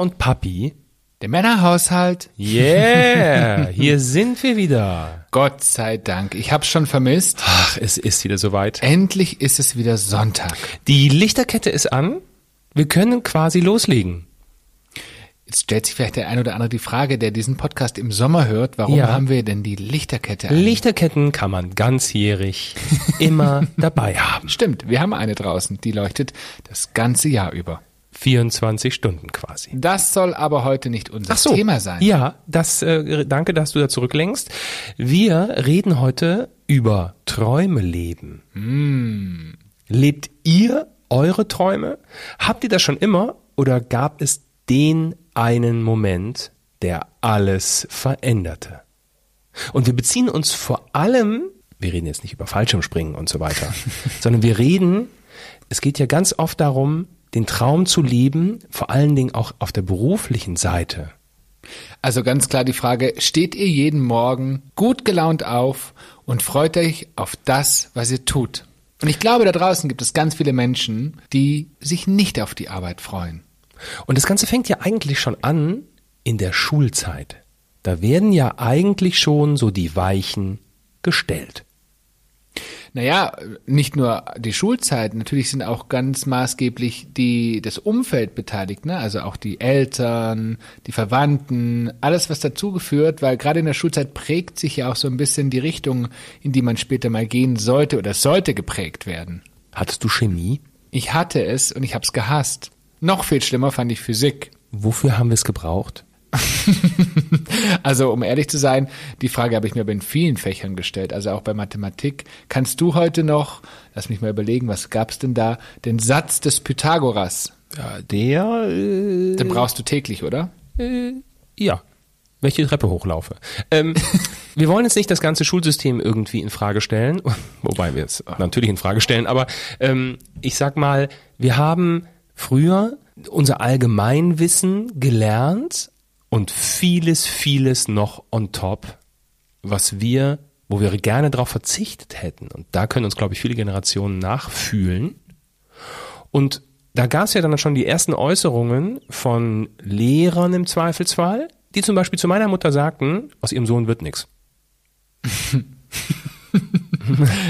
Und Papi. Der Männerhaushalt. Yeah, hier sind wir wieder. Gott sei Dank. Ich hab's schon vermisst. Ach, es ist wieder soweit. Endlich ist es wieder Sonntag. Die Lichterkette ist an. Wir können quasi loslegen. Jetzt stellt sich vielleicht der ein oder andere die Frage, der diesen Podcast im Sommer hört, warum Ja. haben wir denn die Lichterkette an? Lichterketten kann man ganzjährig immer dabei haben. Stimmt, wir haben eine draußen, die leuchtet das ganze Jahr über. 24 Stunden quasi. Das soll aber heute nicht unser Thema sein. Ja, das äh, danke, dass du da zurücklenkst. Wir reden heute über Träume leben. Hm. Lebt ihr eure Träume? Habt ihr das schon immer oder gab es den einen Moment, der alles veränderte? Und wir beziehen uns vor allem, wir reden jetzt nicht über Fallschirmspringen und so weiter, sondern wir reden, es geht ja ganz oft darum, den Traum zu leben, vor allen Dingen auch auf der beruflichen Seite. Also ganz klar die Frage, steht ihr jeden Morgen gut gelaunt auf und freut euch auf das, was ihr tut? Und ich glaube, da draußen gibt es ganz viele Menschen, die sich nicht auf die Arbeit freuen. Und das Ganze fängt ja eigentlich schon an in der Schulzeit. Da werden ja eigentlich schon so die Weichen gestellt. Naja, nicht nur die Schulzeit, natürlich sind auch ganz maßgeblich die, das Umfeld beteiligt, ne? Also auch die Eltern, die Verwandten, alles was dazugeführt, weil gerade in der Schulzeit prägt sich ja auch so ein bisschen die Richtung, in die man später mal gehen sollte oder sollte geprägt werden. Hattest du Chemie? Ich hatte es und ich hab's gehasst. Noch viel schlimmer fand ich Physik. Wofür haben wir es gebraucht? Also um ehrlich zu sein, die Frage habe ich mir aber in vielen Fächern gestellt, also auch bei Mathematik. Kannst du heute noch, lass mich mal überlegen, was gab's denn da, den Satz des Pythagoras? Ja, der, äh, Den brauchst du täglich, oder? ja, welche Treppe hochlaufe. Ähm, wir wollen jetzt nicht das ganze Schulsystem irgendwie in Frage stellen, wobei wir es natürlich in Frage stellen, aber ähm, ich sag mal, wir haben früher unser Allgemeinwissen gelernt und vieles, vieles noch on top, was wir, wo wir gerne darauf verzichtet hätten. Und da können uns, glaube ich, viele Generationen nachfühlen. Und da gab es ja dann schon die ersten Äußerungen von Lehrern im Zweifelsfall, die zum Beispiel zu meiner Mutter sagten, aus ihrem Sohn wird nix.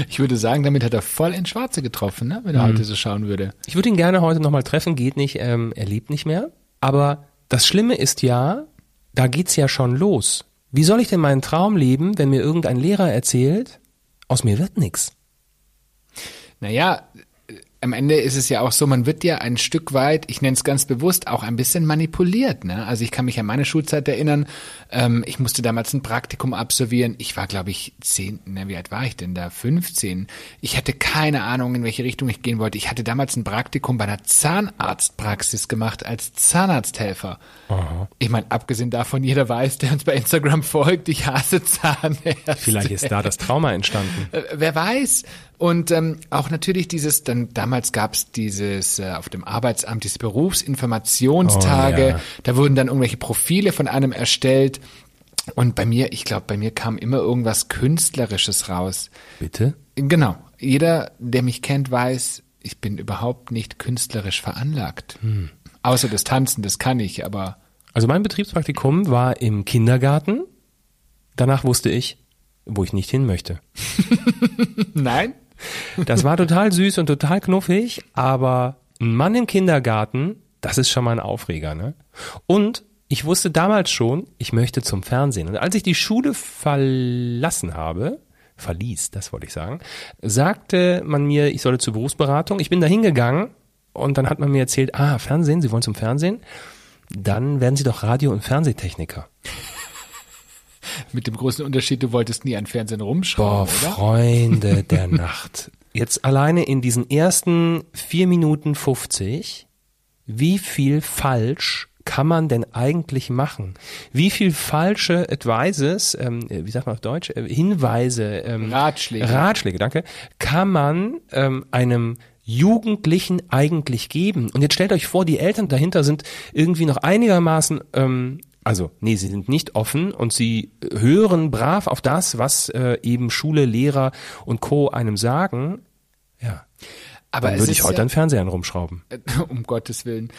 Ich würde sagen, damit hat er voll ins Schwarze getroffen, ne? wenn er heute so schauen würde. Ich würde ihn gerne heute nochmal treffen, geht nicht, ähm, er lebt nicht mehr. Aber das Schlimme ist ja, da geht's ja schon los. Wie soll ich denn meinen Traum leben, wenn mir irgendein Lehrer erzählt, aus mir wird nix? Naja, am Ende ist es ja auch so, man wird ja ein Stück weit, ich nenne es ganz bewusst, auch ein bisschen manipuliert. Ne? Also ich kann mich an meine Schulzeit erinnern, ähm, ich musste damals ein Praktikum absolvieren. Ich war, glaube ich, zehn, ne, wie alt war ich denn da? 15. Ich hatte keine Ahnung, in welche Richtung ich gehen wollte. Ich hatte damals ein Praktikum bei einer Zahnarztpraxis gemacht als Zahnarzthelfer. Ich meine, abgesehen davon, jeder weiß, der uns bei Instagram folgt, ich hasse Zahnärzte. Vielleicht ist da das Trauma entstanden. Äh, wer weiß. Und ähm, auch natürlich dieses, dann damals gab's dieses äh, auf dem Arbeitsamt, diese Berufsinformationstage, Oh, ja. da wurden dann irgendwelche Profile von einem erstellt. Und bei mir, ich glaube, bei mir kam immer irgendwas Künstlerisches raus. Bitte? Genau. Jeder, der mich kennt, weiß, ich bin überhaupt nicht künstlerisch veranlagt. Hm. Außer das Tanzen, das kann ich, aber Also mein Betriebspraktikum war im Kindergarten. Danach wusste ich, wo ich nicht hin möchte. nein. Das war total süß und total knuffig, aber ein Mann im Kindergarten, das ist schon mal ein Aufreger, ne? Und ich wusste damals schon, ich möchte zum Fernsehen. Und als ich die Schule verlassen habe, verließ, das wollte ich sagen, sagte man mir, ich solle zur Berufsberatung. Ich bin da hingegangen und dann hat man mir erzählt, ah, Fernsehen, Sie wollen zum Fernsehen? Dann werden Sie doch Radio- und Fernsehtechniker. Mit dem großen Unterschied, du wolltest nie an Fernsehen Boah, rumschrauben, oder? Freunde der Nacht. Jetzt alleine in diesen ersten vier Minuten 50, wie viel falsch kann man denn eigentlich machen? Wie viel falsche Advices, ähm, wie sagt man auf Deutsch, äh, Hinweise, ähm, Ratschläge. Ratschläge, danke, kann man ähm, einem Jugendlichen eigentlich geben? Und jetzt stellt euch vor, die Eltern dahinter sind irgendwie noch einigermaßen, ähm, also nee, sie sind nicht offen und sie hören brav auf das, was äh, eben Schule, Lehrer und Co. einem sagen. Ja, Aber dann würde ich heute ja, an Fernsehern rumschrauben. um Gottes Willen.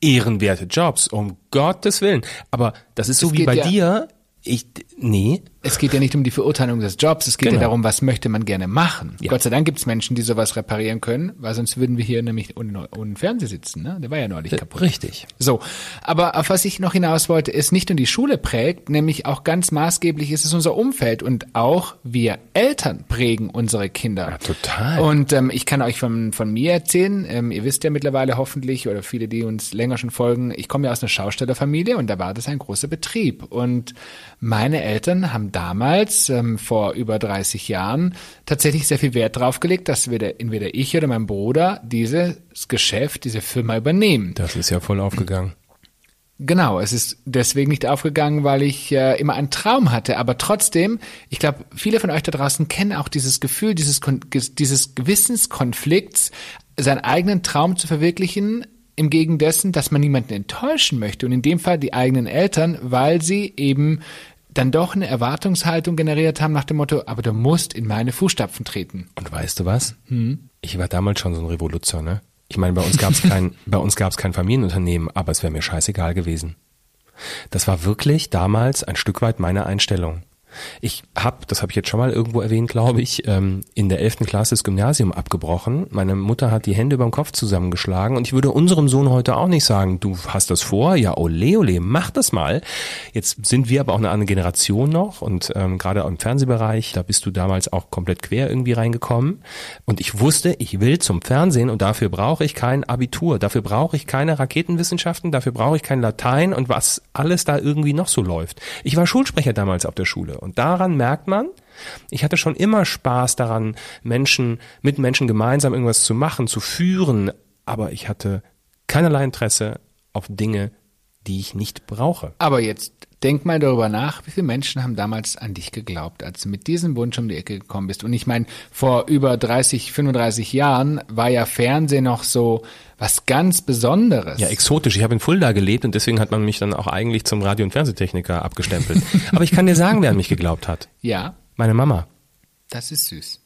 ehrenwerte Jobs, um Gottes Willen. Aber das ist so Es wie bei ja- dir. Ich, nee, Es geht ja nicht um die Verurteilung des Jobs, es geht Genau. ja darum, was möchte man gerne machen. Ja. Gott sei Dank gibt es Menschen, die sowas reparieren können, weil sonst würden wir hier nämlich ohne, ohne Fernseher sitzen. Ne? Der war ja neulich kaputt. richtig. So, aber auf was ich noch hinaus wollte, ist nicht nur die Schule prägt, nämlich auch ganz maßgeblich ist es unser Umfeld und auch wir Eltern prägen unsere Kinder. Ja, total. Und ähm, ich kann euch von, von mir erzählen, ähm, ihr wisst ja mittlerweile hoffentlich oder viele, die uns länger schon folgen, ich komme ja aus einer Schaustellerfamilie und da war das ein großer Betrieb. Und meine Eltern haben damals, ähm, vor über 30 Jahren, tatsächlich sehr viel Wert drauf gelegt, dass wir der, entweder ich oder mein Bruder dieses Geschäft, diese Firma übernehmen. Das ist ja voll aufgegangen. Genau, es ist deswegen nicht aufgegangen, weil ich äh, immer einen Traum hatte. Aber trotzdem, ich glaube, viele von euch da draußen kennen auch dieses Gefühl, dieses, dieses Gewissenskonflikts, seinen eigenen Traum zu verwirklichen, im Gegen dessen, dass man niemanden enttäuschen möchte. Und in dem Fall die eigenen Eltern, weil sie eben dann doch eine Erwartungshaltung generiert haben nach dem Motto, aber du musst in meine Fußstapfen treten. Und weißt du was? Ich war damals schon so ein Revoluzer, ne? Ich meine, bei uns gab's kein, bei uns gab's kein Familienunternehmen, aber es wäre mir scheißegal gewesen. Das war wirklich damals ein Stück weit meine Einstellung. Ich habe, das habe ich jetzt schon mal irgendwo erwähnt, glaube ich, ähm, in der 11. Klasse das Gymnasium abgebrochen. Meine Mutter hat die Hände über dem Kopf zusammengeschlagen und ich würde unserem Sohn heute auch nicht sagen, du hast das vor, ja ole ole, mach das mal. Jetzt sind wir aber auch eine andere Generation noch und ähm, gerade im Fernsehbereich, da bist du damals auch komplett quer irgendwie reingekommen und ich wusste, ich will zum Fernsehen und dafür brauche ich kein Abitur, dafür brauche ich keine Raketenwissenschaften, dafür brauche ich kein Latein und was alles da irgendwie noch so läuft. Ich war Schulsprecher damals auf der Schule und daran merkt man, ich hatte schon immer Spaß daran, Menschen, mit Menschen gemeinsam irgendwas zu machen, zu führen, aber ich hatte keinerlei Interesse auf Dinge, die ich nicht brauche. Aber jetzt denk mal darüber nach, wie viele Menschen haben damals an dich geglaubt, als du mit diesem Wunsch um die Ecke gekommen bist. Und ich meine, vor über 30, 35 Jahren war ja Fernsehen noch so was ganz Besonderes. Ja, exotisch. Ich habe in Fulda gelebt und deswegen hat man mich dann auch eigentlich zum Radio- und Fernsehtechniker abgestempelt. Aber ich kann dir sagen, wer an mich geglaubt hat. ja, Meine Mama. das ist süß.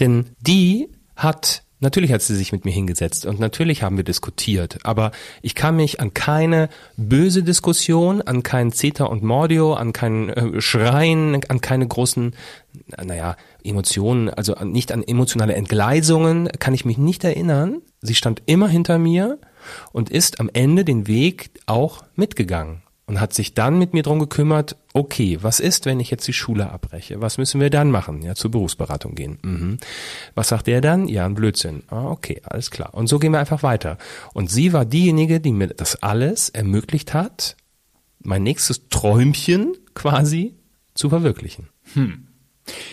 Denn die hat, natürlich hat sie sich mit mir hingesetzt und natürlich haben wir diskutiert, aber ich kann mich an keine böse Diskussion, an kein Zeta und Mordio, an kein äh, Schreien, an keine großen, naja, Emotionen, also an, nicht an emotionale Entgleisungen, kann ich mich nicht erinnern. Sie stand immer hinter mir und ist am Ende den Weg auch mitgegangen und hat sich dann mit mir drum gekümmert, okay, was ist, wenn ich jetzt die Schule abbreche? Was müssen wir dann machen? Ja, zur Berufsberatung gehen. Mhm. Was sagt der dann? Ja, ein Blödsinn. Ah, okay, alles klar. Und so gehen wir einfach weiter. Und sie war diejenige, die mir das alles ermöglicht hat, mein nächstes Träumchen quasi zu verwirklichen.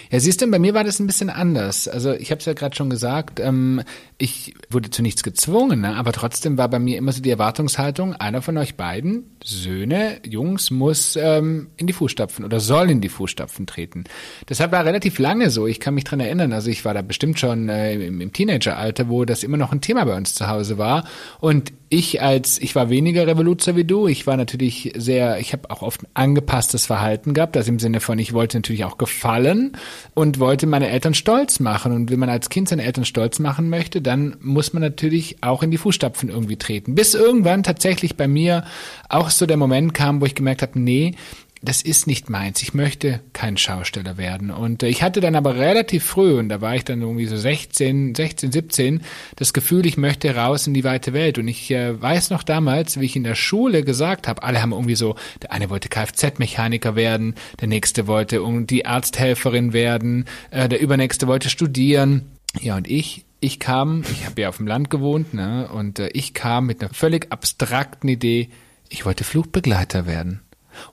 Ja, siehst du, bei mir war das ein bisschen anders. Also ich habe es ja gerade schon gesagt, ähm, ich wurde zu nichts gezwungen, ne? aber trotzdem war bei mir immer so die Erwartungshaltung, einer von euch beiden, Söhne, Jungs, muss ähm, in die Fußstapfen oder soll in die Fußstapfen treten. Deshalb war relativ lange so, ich kann mich dran erinnern, also ich war da bestimmt schon äh, im, im Teenageralter, wo das immer noch ein Thema bei uns zu Hause war und ich als, ich war weniger Revoluzer wie du, ich war natürlich sehr, ich habe auch oft angepasstes Verhalten gehabt, also im Sinne von, ich wollte natürlich auch gefallen und wollte meine Eltern stolz machen. Und wenn man als Kind seine Eltern stolz machen möchte, dann muss man natürlich auch in die Fußstapfen irgendwie treten. Bis irgendwann tatsächlich bei mir auch so der Moment kam, wo ich gemerkt habe, nee, das ist nicht meins. Ich möchte kein Schausteller werden. Und äh, ich hatte dann aber relativ früh, und da war ich dann irgendwie so 16, 16, 17, das Gefühl, ich möchte raus in die weite Welt. Und ich äh, weiß noch damals, wie ich in der Schule gesagt habe, alle haben irgendwie so, der eine wollte Kfz-Mechaniker werden, der nächste wollte die Arzthelferin werden, äh, der übernächste wollte studieren. Ja, und ich, ich kam, ich habe ja auf dem Land gewohnt, ne, und ich kam mit einer völlig abstrakten Idee, ich wollte Flugbegleiter werden.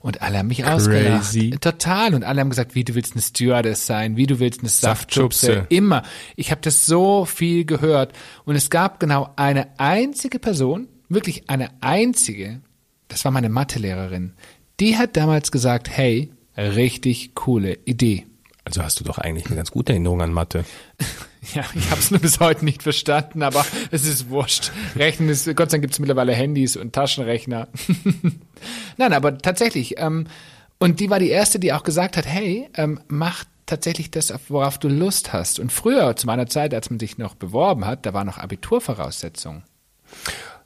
Und alle haben mich ausgelacht. Total. Und alle haben gesagt, wie du willst eine Stewardess sein, wie du willst eine Saftschubse. Saftschubse. Immer. Ich habe das so viel gehört. Und es gab genau eine einzige Person, wirklich eine einzige, das war meine Mathelehrerin, die hat damals gesagt, hey, richtig coole Idee. Also hast du doch eigentlich eine ganz gute Erinnerung an Mathe. Ja, ich habe es nur bis heute nicht verstanden, aber es ist wurscht. Rechnen ist, Gott sei Dank gibt es mittlerweile Handys und Taschenrechner. Nein, aber tatsächlich. Ähm, und die war die erste, die auch gesagt hat, hey, ähm, mach tatsächlich das, worauf du Lust hast. Und früher, zu meiner Zeit, als man sich noch beworben hat, da war noch Abiturvoraussetzung.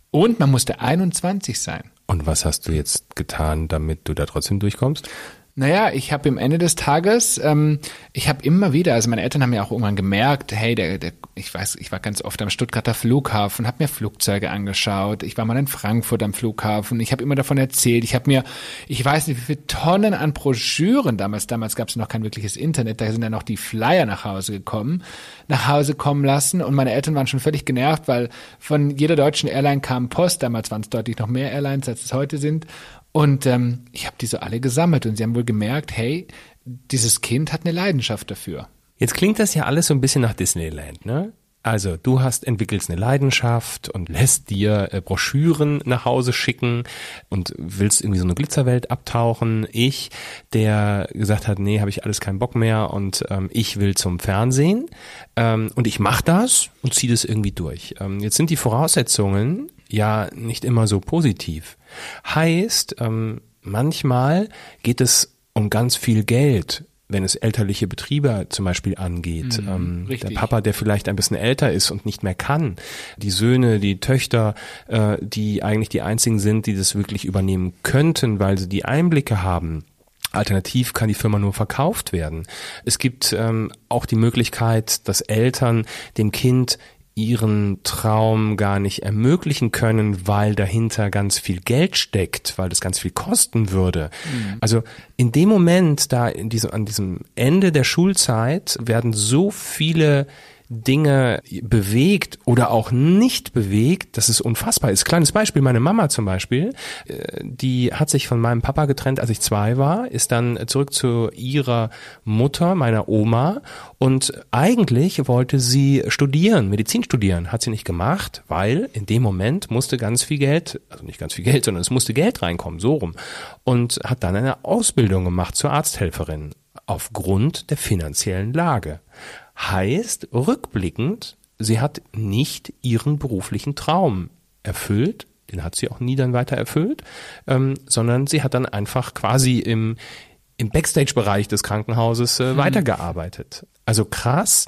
Und man musste 21 sein. Und was hast du jetzt getan, damit du da trotzdem durchkommst? Naja, ich habe im Ende des Tages, ähm, ich habe immer wieder, also meine Eltern haben ja auch irgendwann gemerkt, hey, der, der, ich weiß, ich war ganz oft am Stuttgarter Flughafen, habe mir Flugzeuge angeschaut, ich war mal in Frankfurt am Flughafen, ich habe immer davon erzählt, ich habe mir, ich weiß nicht, wie viele Tonnen an Broschüren damals, damals gab es noch kein wirkliches Internet, da sind dann noch die Flyer nach Hause gekommen, nach Hause kommen lassen und meine Eltern waren schon völlig genervt, weil von jeder deutschen Airline kam Post, damals waren es deutlich noch mehr Airlines, als es heute sind und ähm, ich habe die so alle gesammelt und sie haben wohl gemerkt, hey, dieses Kind hat eine Leidenschaft dafür. Jetzt klingt das ja alles so ein bisschen nach Disneyland, ne? Also du hast entwickelst eine Leidenschaft und lässt dir äh, Broschüren nach Hause schicken und willst irgendwie so eine Glitzerwelt abtauchen. Ich, der gesagt hat, nee, habe ich alles keinen Bock mehr und ähm, ich will zum Fernsehen ähm, und ich mache das und ziehe das irgendwie durch. Ähm, jetzt sind die Voraussetzungen ja nicht immer so positiv. Heißt, ähm, manchmal geht es um ganz viel Geld, wenn es elterliche Betriebe zum Beispiel angeht. Mhm, ähm, der Papa, der vielleicht ein bisschen älter ist und nicht mehr kann. Die Söhne, die Töchter, äh, die eigentlich die einzigen sind, die das wirklich übernehmen könnten, weil sie die Einblicke haben. Alternativ kann die Firma nur verkauft werden. Es gibt ähm, auch die Möglichkeit, dass Eltern dem Kind ihren Traum gar nicht ermöglichen können, weil dahinter ganz viel Geld steckt, weil das ganz viel kosten würde. Mhm. Also in dem Moment, da in diesem, an diesem Ende der Schulzeit werden so viele Dinge bewegt oder auch nicht bewegt, dass es unfassbar ist. Kleines Beispiel, meine Mama zum Beispiel, äh, die hat sich von meinem Papa getrennt, als ich zwei war, ist dann zurück zu ihrer Mutter, meiner Oma und eigentlich wollte sie studieren, Medizin studieren, hat sie nicht gemacht, weil in dem Moment musste ganz viel Geld, also nicht ganz viel Geld, sondern es musste Geld reinkommen, so rum. Und hat dann eine Ausbildung gemacht zur Arzthelferin aufgrund der finanziellen Lage. Heißt, rückblickend, sie hat nicht ihren beruflichen Traum erfüllt, den hat sie auch nie dann weiter erfüllt, ähm, sondern sie hat dann einfach quasi im, im Backstage-Bereich des Krankenhauses äh, hm. weitergearbeitet. Also krass,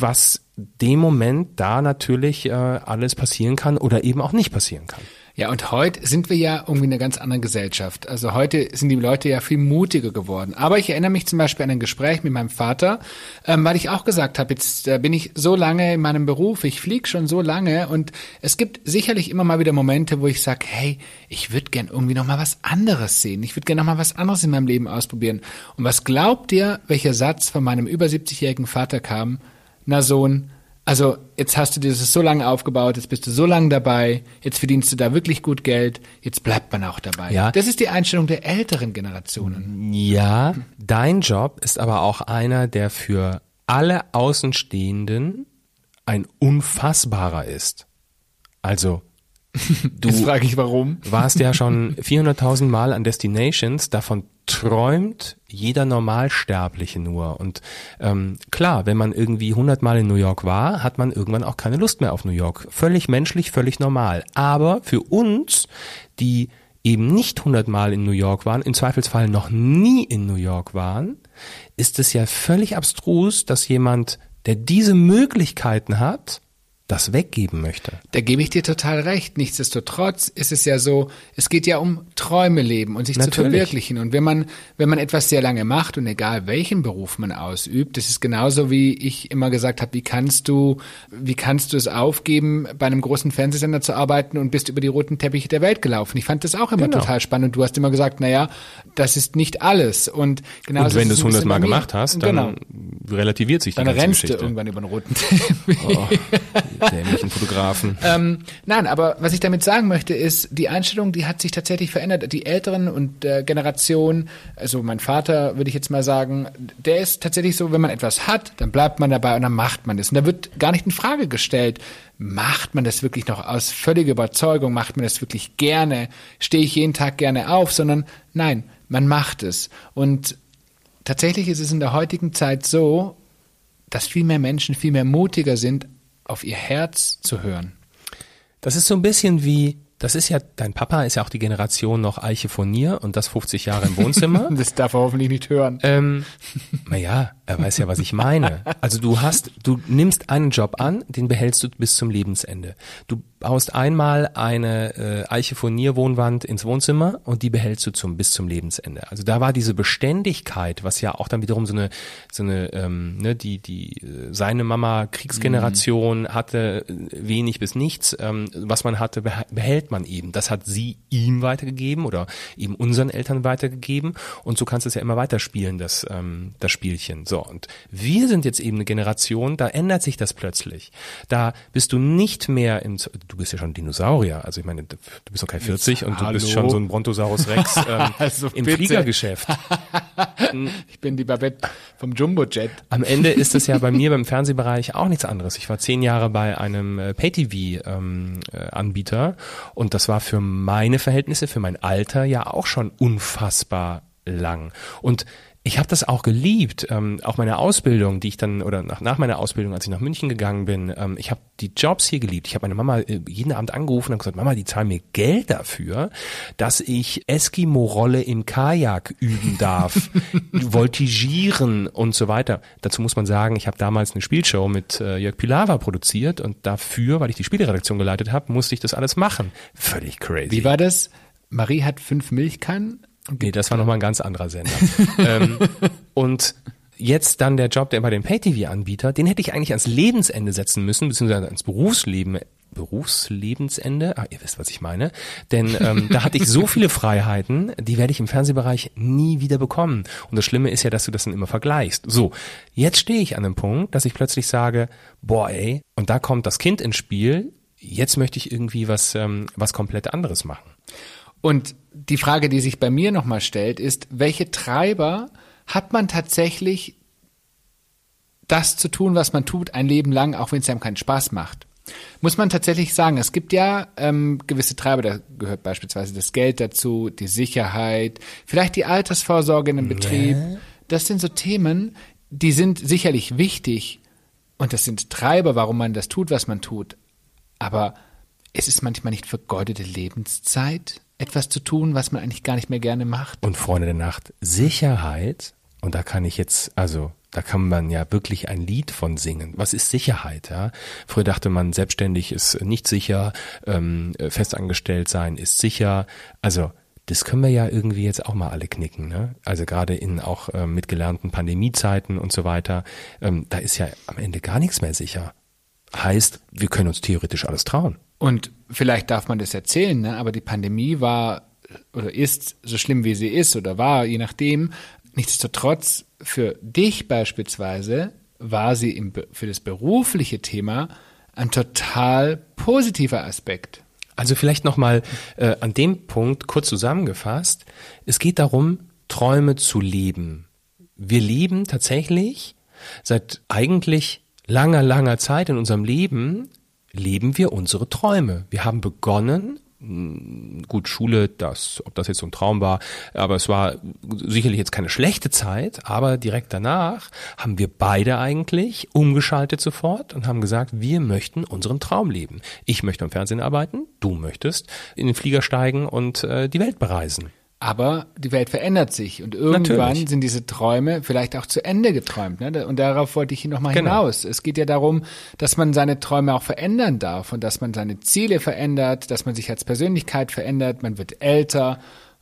was dem Moment da natürlich äh, alles passieren kann oder eben auch nicht passieren kann. Ja, und heute sind wir ja irgendwie eine ganz andere Gesellschaft. Also heute sind die Leute ja viel mutiger geworden. Aber ich erinnere mich zum Beispiel an ein Gespräch mit meinem Vater, ähm, weil ich auch gesagt habe, jetzt äh, bin ich so lange in meinem Beruf, ich fliege schon so lange und es gibt sicherlich immer mal wieder Momente, wo ich sage, hey, ich würde gern irgendwie noch mal was anderes sehen. Ich würde gern noch mal was anderes in meinem Leben ausprobieren. Und was glaubt ihr, welcher Satz von meinem über 70-jährigen Vater kam? Na Sohn, also jetzt hast du dir das so lange aufgebaut, jetzt bist du so lange dabei, jetzt verdienst du da wirklich gut Geld, jetzt bleibt man auch dabei. Ja. Das ist die Einstellung der älteren Generationen. Ja, dein Job ist aber auch einer, der für alle Außenstehenden ein unfassbarer ist. Also Du Jetzt frage ich warum. warst ja schon 400.000 Mal an Destinations, davon träumt jeder Normalsterbliche nur. Und ähm, klar, wenn man irgendwie 100 Mal in New York war, hat man irgendwann auch keine Lust mehr auf New York. Völlig menschlich, völlig normal. Aber für uns, die eben nicht 100 Mal in New York waren, im Zweifelsfall noch nie in New York waren, ist es ja völlig abstrus, dass jemand, der diese Möglichkeiten hat, das weggeben möchte. Da gebe ich dir total recht. Nichtsdestotrotz ist es ja so, es geht ja um Träume leben und sich Natürlich. zu verwirklichen. Und wenn man, wenn man etwas sehr lange macht und egal welchen Beruf man ausübt, das ist genauso wie ich immer gesagt habe, wie kannst du, wie kannst du es aufgeben, bei einem großen Fernsehsender zu arbeiten und bist über die roten Teppiche der Welt gelaufen. Ich fand das auch immer genau. total spannend. Und du hast immer gesagt, na ja, das ist nicht alles. Und genau. Und wenn du es hundertmal gemacht hast, dann genau. relativiert sich die dann ganze rennst Geschichte. du irgendwann über den roten Teppich. Oh dämlichen Fotografen. ähm, nein, aber was ich damit sagen möchte, ist, die Einstellung, die hat sich tatsächlich verändert. Die Älteren und äh, Generation, also mein Vater, würde ich jetzt mal sagen, der ist tatsächlich so, wenn man etwas hat, dann bleibt man dabei und dann macht man das. Und da wird gar nicht in Frage gestellt, macht man das wirklich noch aus völliger Überzeugung, macht man das wirklich gerne, stehe ich jeden Tag gerne auf, sondern nein, man macht es. Und tatsächlich ist es in der heutigen Zeit so, dass viel mehr Menschen viel mehr mutiger sind, auf ihr Herz zu hören. Das ist so ein bisschen wie, das ist ja, dein Papa ist ja auch die Generation noch Eiche von Nier und das 50 Jahre im Wohnzimmer. das darf er hoffentlich nicht hören. Ähm, naja, er weiß ja, was ich meine. Also du hast, du nimmst einen Job an, den behältst du bis zum Lebensende. Du baust einmal eine äh, Eiche-Furnier-Wohnwand ins Wohnzimmer und die behältst du zum bis zum Lebensende. Also da war diese Beständigkeit, was ja auch dann wiederum so eine so eine ähm, ne, die die äh, seine Mama Kriegsgeneration mhm. hatte äh, wenig bis nichts, ähm, was man hatte behält man eben. Das hat sie ihm weitergegeben oder eben unseren Eltern weitergegeben und so kannst du es ja immer weiterspielen das ähm, das Spielchen. So und wir sind jetzt eben eine Generation, da ändert sich das plötzlich. Da bist du nicht mehr im du bist ja schon Dinosaurier. Also ich meine, du bist doch kein 40 Jetzt, und du hallo. bist schon so ein Brontosaurus Rex ähm, also im bitte. Fliegergeschäft. ich bin die Babette vom Jumbo-Jet. Am Ende ist es ja bei mir beim Fernsehbereich auch nichts anderes. Ich war zehn Jahre bei einem äh, Pay-TV-Anbieter ähm, äh, und das war für meine Verhältnisse, für mein Alter ja auch schon unfassbar lang. Und ich habe das auch geliebt, ähm, auch meine Ausbildung, die ich dann oder nach, nach meiner Ausbildung, als ich nach München gegangen bin, ähm, ich habe die Jobs hier geliebt. Ich habe meine Mama äh, jeden Abend angerufen und gesagt, Mama, die zahlen mir Geld dafür, dass ich Eskimo-Rolle im Kajak üben darf, voltigieren und so weiter. Dazu muss man sagen, ich habe damals eine Spielshow mit äh, Jörg Pilawa produziert und dafür, weil ich die Spieleredaktion geleitet habe, musste ich das alles machen. Völlig crazy. Wie war das? Marie hat fünf Milchkannen Nee, das war nochmal ein ganz anderer Sender. ähm, und jetzt dann der Job, der bei dem Pay-TV-Anbieter, den hätte ich eigentlich ans Lebensende setzen müssen, beziehungsweise ans Berufsleben, Berufslebensende. Ah, ihr wisst, was ich meine. Denn ähm, da hatte ich so viele Freiheiten, die werde ich im Fernsehbereich nie wieder bekommen. Und das Schlimme ist ja, dass du das dann immer vergleichst. So, jetzt stehe ich an einem Punkt, dass ich plötzlich sage, boah, ey, und da kommt das Kind ins Spiel, jetzt möchte ich irgendwie was, ähm, was komplett anderes machen. Und die Frage, die sich bei mir nochmal stellt, ist, welche Treiber hat man tatsächlich das zu tun, was man tut, ein Leben lang, auch wenn es einem keinen Spaß macht? Muss man tatsächlich sagen, es gibt ja ähm, gewisse Treiber, da gehört beispielsweise das Geld dazu, die Sicherheit, vielleicht die Altersvorsorge in einem Betrieb. Das sind so Themen, die sind sicherlich wichtig und das sind Treiber, warum man das tut, was man tut. Aber ist es manchmal nicht vergeudete Lebenszeit? Etwas zu tun, was man eigentlich gar nicht mehr gerne macht. Und Freunde der Nacht, Sicherheit, und da kann ich jetzt, also da kann man ja wirklich ein Lied von singen. Was ist Sicherheit? Ja? Früher dachte man, selbstständig ist nicht sicher, ähm, festangestellt sein ist sicher. Also das können wir ja irgendwie jetzt auch mal alle knicken. Ne? Also gerade in auch ähm, mit gelernten Pandemiezeiten und so weiter, ähm, da ist ja am Ende gar nichts mehr sicher. Heißt, wir können uns theoretisch alles trauen. Und vielleicht darf man das erzählen, ne? aber die Pandemie war oder ist so schlimm wie sie ist oder war, je nachdem. Nichtsdestotrotz, für dich beispielsweise war sie im, für das berufliche Thema ein total positiver Aspekt. Also vielleicht nochmal äh, an dem Punkt kurz zusammengefasst. Es geht darum, Träume zu leben. Wir leben tatsächlich seit eigentlich langer, langer Zeit in unserem Leben leben wir unsere Träume. Wir haben begonnen, hm, gut, Schule, das, ob das jetzt so ein Traum war, aber es war sicherlich jetzt keine schlechte Zeit, aber direkt danach haben wir beide eigentlich umgeschaltet sofort und haben gesagt, wir möchten unseren Traum leben. Ich möchte am Fernsehen arbeiten, du möchtest in den Flieger steigen und äh, die Welt bereisen. Aber die Welt verändert sich und irgendwann Natürlich. sind diese Träume vielleicht auch zu Ende geträumt. Ne? Und darauf wollte ich nochmal genau. hinaus. Es geht ja darum, dass man seine Träume auch verändern darf und dass man seine Ziele verändert, dass man sich als Persönlichkeit verändert, man wird älter.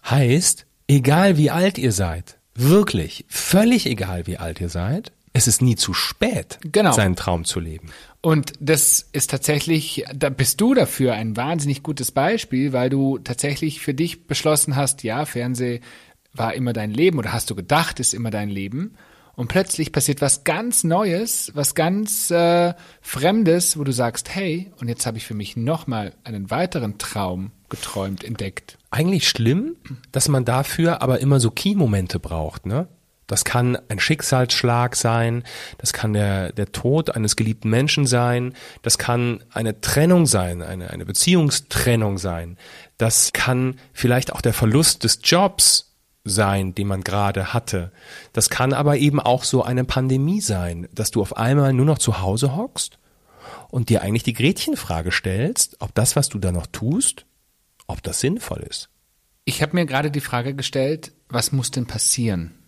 Heißt, egal wie alt ihr seid, wirklich, völlig egal wie alt ihr seid, es ist nie zu spät, genau. seinen Traum zu leben. Und das ist tatsächlich, da bist du dafür ein wahnsinnig gutes Beispiel, weil du tatsächlich für dich beschlossen hast, ja, Fernseh war immer dein Leben oder hast du gedacht, ist immer dein Leben. Und plötzlich passiert was ganz Neues, was ganz äh, Fremdes, wo du sagst, hey, und jetzt habe ich für mich nochmal einen weiteren Traum geträumt, entdeckt. Eigentlich schlimm, dass man dafür aber immer so Key-Momente braucht, ne? Das kann ein Schicksalsschlag sein, das kann der, der Tod eines geliebten Menschen sein, das kann eine Trennung sein, eine, eine Beziehungstrennung sein, das kann vielleicht auch der Verlust des Jobs sein, den man gerade hatte. Das kann aber eben auch so eine Pandemie sein, dass du auf einmal nur noch zu Hause hockst und dir eigentlich die Gretchenfrage stellst, ob das, was du da noch tust, ob das sinnvoll ist. Ich habe mir gerade die Frage gestellt, was muss denn passieren?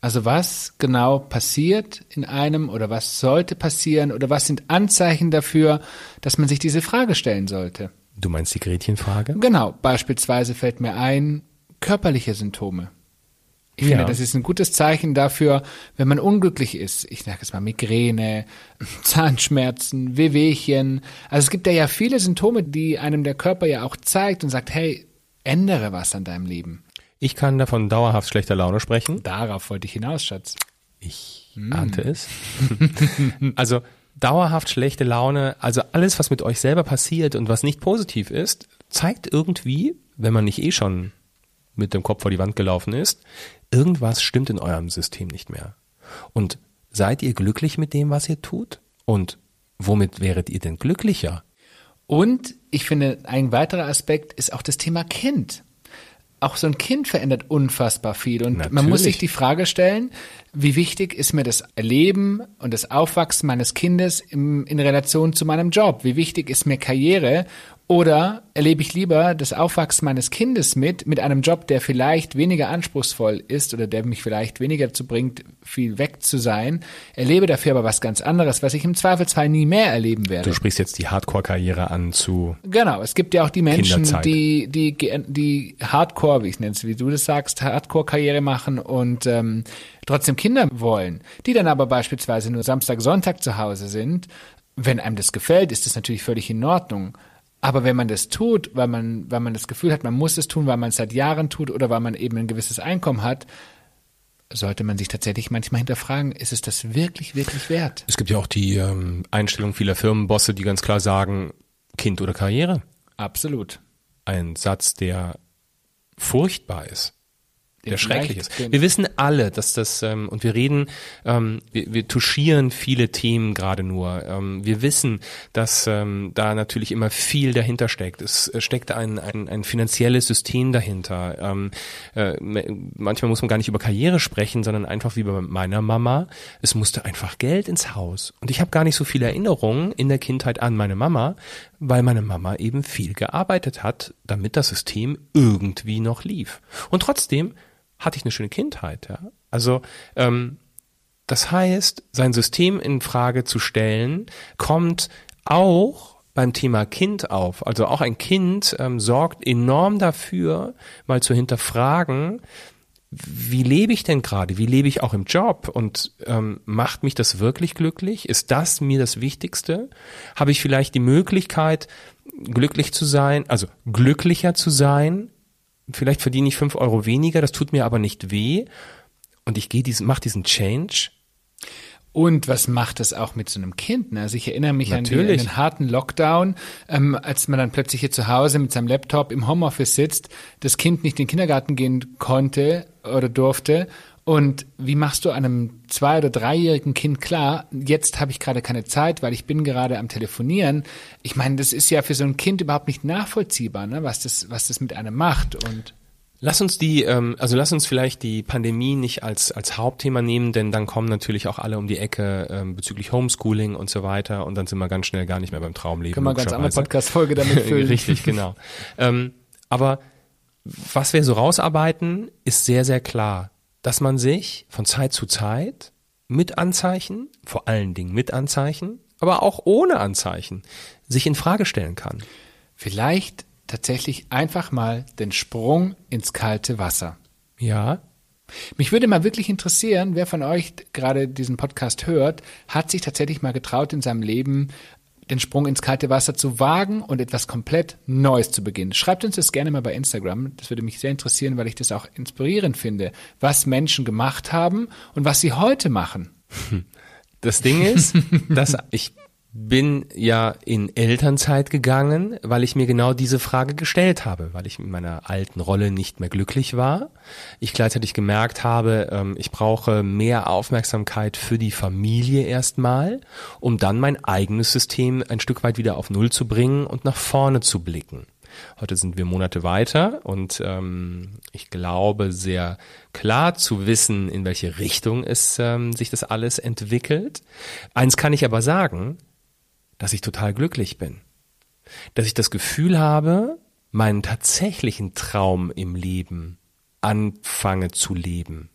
Also was genau passiert in einem oder was sollte passieren oder was sind Anzeichen dafür, dass man sich diese Frage stellen sollte? Du meinst die Gretchenfrage? Genau, beispielsweise fällt mir ein, körperliche Symptome. Ich Ja. finde, das ist ein gutes Zeichen dafür, wenn man unglücklich ist. Ich sage jetzt mal Migräne, Zahnschmerzen, Wehwehchen. Also es gibt ja, ja viele Symptome, die einem der Körper ja auch zeigt und sagt, hey, ändere was an deinem Leben. Ich kann davon dauerhaft schlechter Laune sprechen. Darauf wollte ich hinaus, Schatz. Ich ahnte es. also dauerhaft schlechte Laune, also alles, was mit euch selber passiert und was nicht positiv ist, zeigt irgendwie, wenn man nicht eh schon mit dem Kopf vor die Wand gelaufen ist, irgendwas stimmt in eurem System nicht mehr. Und seid ihr glücklich mit dem, was ihr tut? Und womit wäret ihr denn glücklicher? Und ich finde, ein weiterer Aspekt ist auch das Thema Kind. Auch so ein Kind verändert unfassbar viel. Und man muss Natürlich. sich die Frage stellen, wie wichtig ist mir das Erleben und das Aufwachsen meines Kindes im, in Relation zu meinem Job? Wie wichtig ist mir Karriere? Oder erlebe ich lieber das Aufwachsen meines Kindes mit, mit einem Job, der vielleicht weniger anspruchsvoll ist oder der mich vielleicht weniger dazu bringt, viel weg zu sein, erlebe dafür aber was ganz anderes, was ich im Zweifelsfall nie mehr erleben werde. Du sprichst jetzt die Hardcore-Karriere an zu Genau, es gibt ja auch die Menschen, Kinderzeit. die, die, die Hardcore, wie ich nenne es, wie du das sagst, Hardcore-Karriere machen und ähm, trotzdem Kinder wollen, die dann aber beispielsweise nur Samstag, Sonntag zu Hause sind. Wenn einem das gefällt, ist das natürlich völlig in Ordnung. Aber wenn man das tut, weil man, weil man das Gefühl hat, man muss es tun, weil man es seit Jahren tut oder weil man eben ein gewisses Einkommen hat, sollte man sich tatsächlich manchmal hinterfragen, ist es das wirklich, wirklich wert? Es gibt ja auch die ähm, Einstellung vieler Firmenbosse, die ganz klar sagen, Kind oder Karriere. Absolut. Ein Satz, der furchtbar ist. Der schrecklich ist. Wir wissen alle, dass das, ähm, und wir reden, ähm, wir, wir touchieren viele Themen gerade nur. Ähm, wir wissen, dass ähm, da natürlich immer viel dahinter steckt. Es äh, steckt ein, ein, ein finanzielles System dahinter. Ähm, äh, manchmal muss man gar nicht über Karriere sprechen, sondern einfach wie bei meiner Mama. Es musste einfach Geld ins Haus. Und ich habe gar nicht so viele Erinnerungen in der Kindheit an meine Mama, weil meine Mama eben viel gearbeitet hat, damit das System irgendwie noch lief. Und trotzdem hatte ich eine schöne Kindheit. Ja? Also ähm, das heißt, sein System in Frage zu stellen, kommt auch beim Thema Kind auf. Also auch ein Kind ähm, sorgt enorm dafür, mal zu hinterfragen, wie lebe ich denn gerade? Wie lebe ich auch im Job? Und ähm, macht mich das wirklich glücklich? Ist das mir das Wichtigste? Habe ich vielleicht die Möglichkeit, glücklich zu sein, also glücklicher zu sein? Vielleicht verdiene ich fünf Euro weniger, das tut mir aber nicht weh. Und ich gehe diesen, mache diesen Change. Und was macht das auch mit so einem Kind? Ne? Also ich erinnere mich an, die, an Natürlich. den harten Lockdown, ähm, als man dann plötzlich hier zu Hause mit seinem Laptop im Homeoffice sitzt, das Kind nicht in den Kindergarten gehen konnte oder durfte. Und wie machst du einem zwei- oder dreijährigen Kind klar, jetzt habe ich gerade keine Zeit, weil ich bin gerade am Telefonieren. Ich meine, das ist ja für so ein Kind überhaupt nicht nachvollziehbar, ne? was, das, was das mit einem macht. Und Lass uns die, ähm, also lass uns vielleicht die Pandemie nicht als als Hauptthema nehmen, denn dann kommen natürlich auch alle um die Ecke ähm, bezüglich Homeschooling und so weiter und dann sind wir ganz schnell gar nicht mehr beim Traumleben. können wir ganz andere. Podcast-Folge damit füllen. Richtig, genau. ähm, aber was wir so rausarbeiten, ist sehr, sehr klar, dass man sich von Zeit zu Zeit mit Anzeichen, vor allen Dingen mit Anzeichen, aber auch ohne Anzeichen, sich in Frage stellen kann. Vielleicht tatsächlich einfach mal den Sprung ins kalte Wasser. Ja, Mich würde mal wirklich interessieren, wer von euch gerade diesen Podcast hört, hat sich tatsächlich mal getraut, in seinem Leben den Sprung ins kalte Wasser zu wagen und etwas komplett Neues zu beginnen. Schreibt uns das gerne mal bei Instagram. Das würde mich sehr interessieren, weil ich das auch inspirierend finde, was Menschen gemacht haben und was sie heute machen. Das Ding ist, dass ich bin ja in Elternzeit gegangen, weil ich mir genau diese Frage gestellt habe, weil ich in meiner alten Rolle nicht mehr glücklich war. Ich gleichzeitig gemerkt habe, ähm, ich brauche mehr Aufmerksamkeit für die Familie erstmal, um dann mein eigenes System ein Stück weit wieder auf Null zu bringen und nach vorne zu blicken. Heute sind wir Monate weiter und ähm, ich glaube sehr klar zu wissen, in welche Richtung es ähm, sich das alles entwickelt. Eins kann ich aber sagen, dass ich total glücklich bin. Dass ich das Gefühl habe, meinen tatsächlichen Traum im Leben anfange zu leben.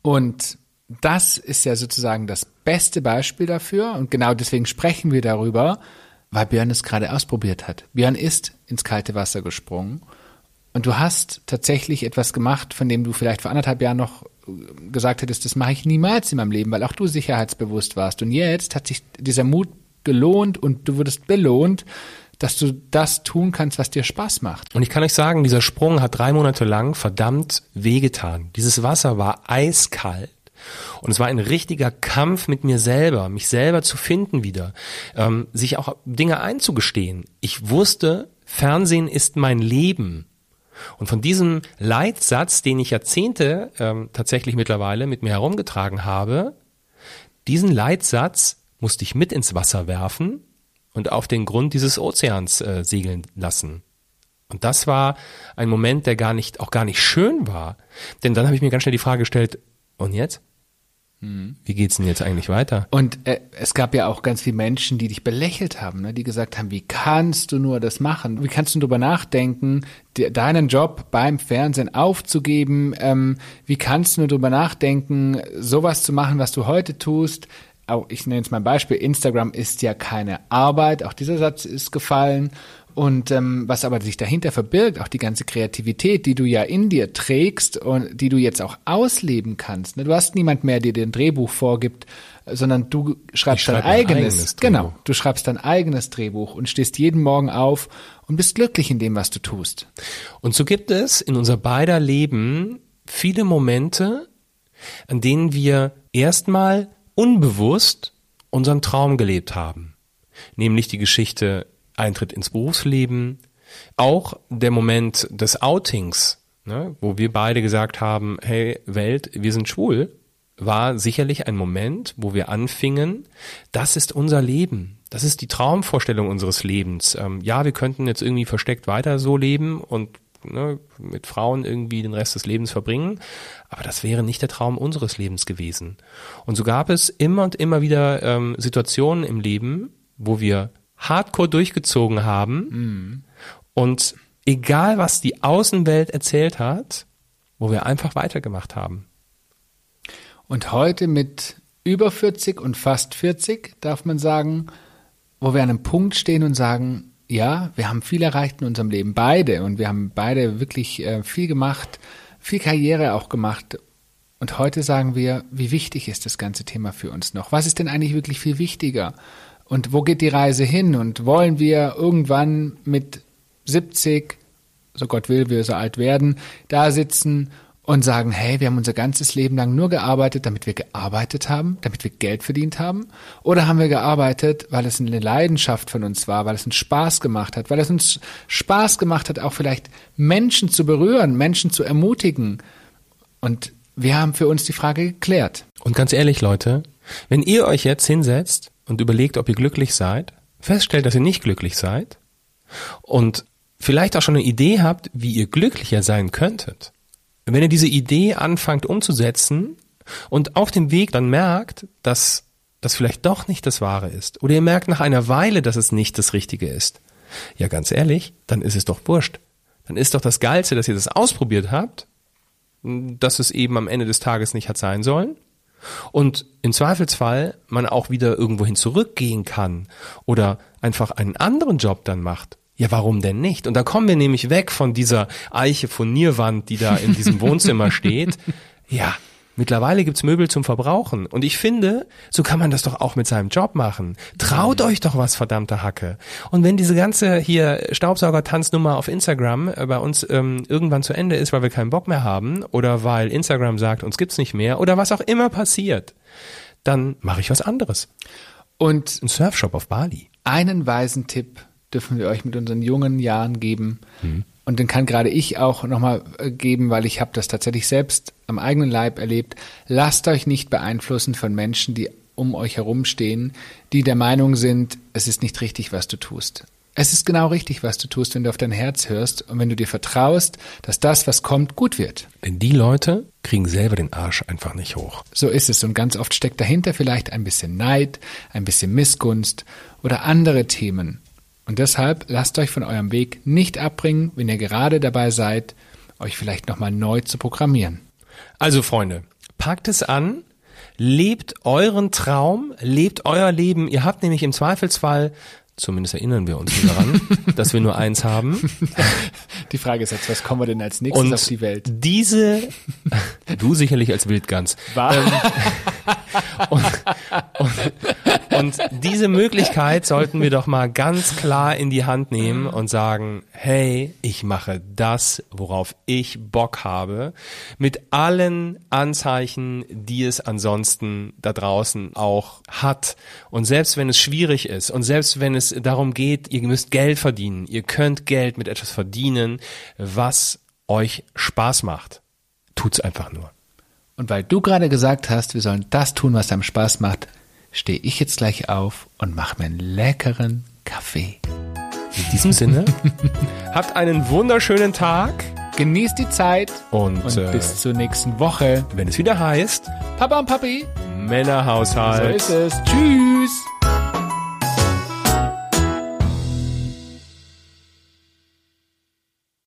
Und das ist ja sozusagen das beste Beispiel dafür und genau deswegen sprechen wir darüber, weil Björn es gerade ausprobiert hat. Björn ist ins kalte Wasser gesprungen und du hast tatsächlich etwas gemacht, von dem du vielleicht vor anderthalb Jahren noch gesagt hättest, das mache ich niemals in meinem Leben, weil auch du sicherheitsbewusst warst. Und jetzt hat sich dieser Mut gelohnt und du wurdest belohnt, dass du das tun kannst, was dir Spaß macht. Und ich kann euch sagen, dieser Sprung hat drei Monate lang verdammt wehgetan. Dieses Wasser war eiskalt. Und es war ein richtiger Kampf mit mir selber, mich selber zu finden wieder, ähm, sich auch Dinge einzugestehen. Ich wusste, Fernsehen ist mein Leben. Und von diesem Leitsatz, den ich Jahrzehnte ähm, tatsächlich mittlerweile mit mir herumgetragen habe, diesen Leitsatz musste ich mit ins Wasser werfen und auf den Grund dieses Ozeans äh, segeln lassen. Und das war ein Moment, der gar nicht, auch gar nicht schön war. Denn dann habe ich mir ganz schnell die Frage gestellt, und jetzt? Wie geht's denn jetzt eigentlich weiter? Und äh, es gab ja auch ganz viele Menschen, die dich belächelt haben, ne? die gesagt haben, wie kannst du nur das machen? Wie kannst du darüber nachdenken, de deinen Job beim Fernsehen aufzugeben? Ähm, wie kannst du nur darüber nachdenken, sowas zu machen, was du heute tust? Auch ich nenne jetzt mal ein Beispiel, Instagram ist ja keine Arbeit, auch dieser Satz ist gefallen. Und ähm, was aber sich dahinter verbirgt, auch die ganze Kreativität, die du ja in dir trägst und die du jetzt auch ausleben kannst. Ne? Du hast niemand mehr, der dir ein Drehbuch vorgibt, sondern du schreibst dein eigenes. eigenes genau, du schreibst dein eigenes Drehbuch und stehst jeden Morgen auf und bist glücklich in dem, was du tust. Und so gibt es in unser beider Leben viele Momente, an denen wir erstmal unbewusst unseren Traum gelebt haben. Nämlich die Geschichte Eintritt ins Berufsleben, auch der Moment des Outings, ne, wo wir beide gesagt haben, hey Welt, wir sind schwul, war sicherlich ein Moment, wo wir anfingen, das ist unser Leben, das ist die Traumvorstellung unseres Lebens. Ähm, ja, wir könnten jetzt irgendwie versteckt weiter so leben und ne, mit Frauen irgendwie den Rest des Lebens verbringen, aber das wäre nicht der Traum unseres Lebens gewesen. Und so gab es immer und immer wieder ähm, Situationen im Leben, wo wir hardcore durchgezogen haben mhm. und egal was die Außenwelt erzählt hat, wo wir einfach weitergemacht haben. Und heute mit über 40 und fast 40 darf man sagen, wo wir an einem Punkt stehen und sagen, ja, wir haben viel erreicht in unserem Leben, beide, und wir haben beide wirklich äh, viel gemacht, viel Karriere auch gemacht. Und heute sagen wir, wie wichtig ist das ganze Thema für uns noch? Was ist denn eigentlich wirklich viel wichtiger? Und wo geht die Reise hin? Und wollen wir irgendwann mit 70, so Gott will, wir so alt werden, da sitzen und sagen, hey, wir haben unser ganzes Leben lang nur gearbeitet, damit wir gearbeitet haben, damit wir Geld verdient haben? Oder haben wir gearbeitet, weil es eine Leidenschaft von uns war, weil es uns Spaß gemacht hat, weil es uns Spaß gemacht hat, auch vielleicht Menschen zu berühren, Menschen zu ermutigen? Und wir haben für uns die Frage geklärt. Und ganz ehrlich, Leute, wenn ihr euch jetzt hinsetzt und überlegt, ob ihr glücklich seid, feststellt, dass ihr nicht glücklich seid und vielleicht auch schon eine Idee habt, wie ihr glücklicher sein könntet. Wenn ihr diese Idee anfangt umzusetzen und auf dem Weg dann merkt, dass das vielleicht doch nicht das Wahre ist, oder ihr merkt nach einer Weile, dass es nicht das Richtige ist, ja ganz ehrlich, dann ist es doch wurscht. Dann ist doch das Geilste, dass ihr das ausprobiert habt, dass es eben am Ende des Tages nicht hat sein sollen und im Zweifelsfall man auch wieder irgendwohin zurückgehen kann oder einfach einen anderen Job dann macht. Ja, warum denn nicht? Und da kommen wir nämlich weg von dieser Eiche von Nierwand, die da in diesem Wohnzimmer steht. Ja, Mittlerweile gibt's Möbel zum Verbrauchen. Und ich finde, so kann man das doch auch mit seinem Job machen. Traut euch doch was, verdammte Hacke. Und wenn diese ganze hier Staubsauger-Tanznummer auf Instagram äh, bei uns ähm, irgendwann zu Ende ist, weil wir keinen Bock mehr haben oder weil Instagram sagt, uns gibt's nicht mehr oder was auch immer passiert, dann mache ich was anderes. Und ein Surfshop auf Bali. Einen weisen Tipp dürfen wir euch mit unseren jungen Jahren geben. Mhm und den kann gerade ich auch nochmal äh, geben, weil ich habe das tatsächlich selbst am eigenen Leib erlebt. Lasst euch nicht beeinflussen von Menschen, die um euch herumstehen, die der Meinung sind, es ist nicht richtig, was du tust. Es ist genau richtig, was du tust, wenn du auf dein Herz hörst und wenn du dir vertraust, dass das, was kommt, gut wird. Denn die Leute kriegen selber den Arsch einfach nicht hoch. So ist es. Und ganz oft steckt dahinter vielleicht ein bisschen Neid, ein bisschen Missgunst oder andere Themen. Und deshalb lasst euch von eurem Weg nicht abbringen, wenn ihr gerade dabei seid, euch vielleicht nochmal neu zu programmieren. Also Freunde, packt es an, lebt euren Traum, lebt euer Leben. Ihr habt nämlich im Zweifelsfall Zumindest erinnern wir uns daran, dass wir nur eins haben. Die Frage ist jetzt, was kommen wir denn als nächstes Und auf die Welt? Diese, du sicherlich als Wildgans. Ähm, und, und, und diese Möglichkeit sollten wir doch mal ganz klar in die Hand nehmen und sagen, hey, ich mache das, worauf ich Bock habe, mit allen Anzeichen, die es ansonsten da draußen auch hat. Und selbst wenn es schwierig ist und selbst wenn es darum geht, ihr müsst Geld verdienen, ihr könnt Geld mit etwas verdienen, was euch Spaß macht. Tut's einfach nur. Und weil du gerade gesagt hast, wir sollen das tun, was einem Spaß macht, stehe ich jetzt gleich auf und mache mir einen leckeren Kaffee. In diesem Sinne, habt einen wunderschönen Tag. Genießt die Zeit und, und äh, bis zur nächsten Woche. wenn es wieder heißt, Papa und Papi, Männerhaushalt. so ist es. Tschüss.